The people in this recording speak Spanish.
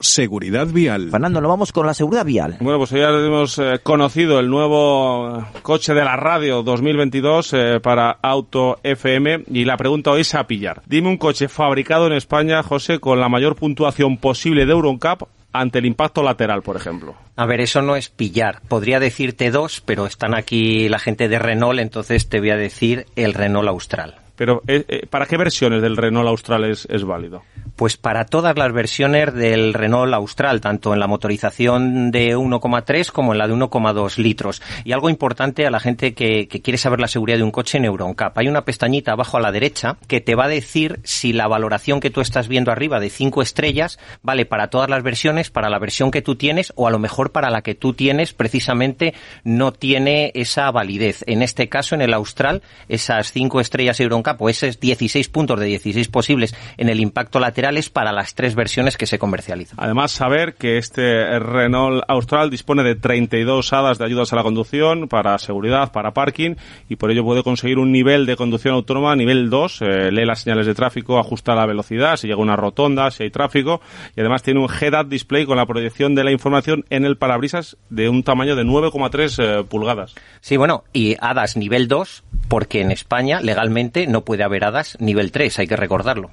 Seguridad vial. Fernando, nos vamos con la seguridad vial. Bueno, pues ya hemos eh, conocido el nuevo coche de la radio 2022 eh, para Auto FM y la pregunta hoy es a pillar. Dime un coche fabricado en España, José, con la mayor puntuación posible de Euroncap ante el impacto lateral, por ejemplo. A ver, eso no es pillar. Podría decirte dos, pero están aquí la gente de Renault, entonces te voy a decir el Renault Austral. Pero, eh, eh, ¿para qué versiones del Renault Austral es, es válido? Pues para todas las versiones del Renault Austral, tanto en la motorización de 1,3 como en la de 1,2 litros. Y algo importante a la gente que, quiere saber la seguridad de un coche en EuronCap. Hay una pestañita abajo a la derecha que te va a decir si la valoración que tú estás viendo arriba de 5 estrellas vale para todas las versiones, para la versión que tú tienes o a lo mejor para la que tú tienes precisamente no tiene esa validez. En este caso, en el Austral, esas 5 estrellas EuronCap o esos 16 puntos de 16 posibles en el impacto lateral para las tres versiones que se comercializan. Además, saber que este Renault Austral dispone de 32 hadas de ayudas a la conducción para seguridad, para parking y por ello puede conseguir un nivel de conducción autónoma nivel 2, eh, lee las señales de tráfico, ajusta la velocidad, si llega una rotonda, si hay tráfico y además tiene un head-up display con la proyección de la información en el parabrisas de un tamaño de 9,3 eh, pulgadas. Sí, bueno, y hadas nivel 2 porque en España legalmente no puede haber hadas nivel 3, hay que recordarlo.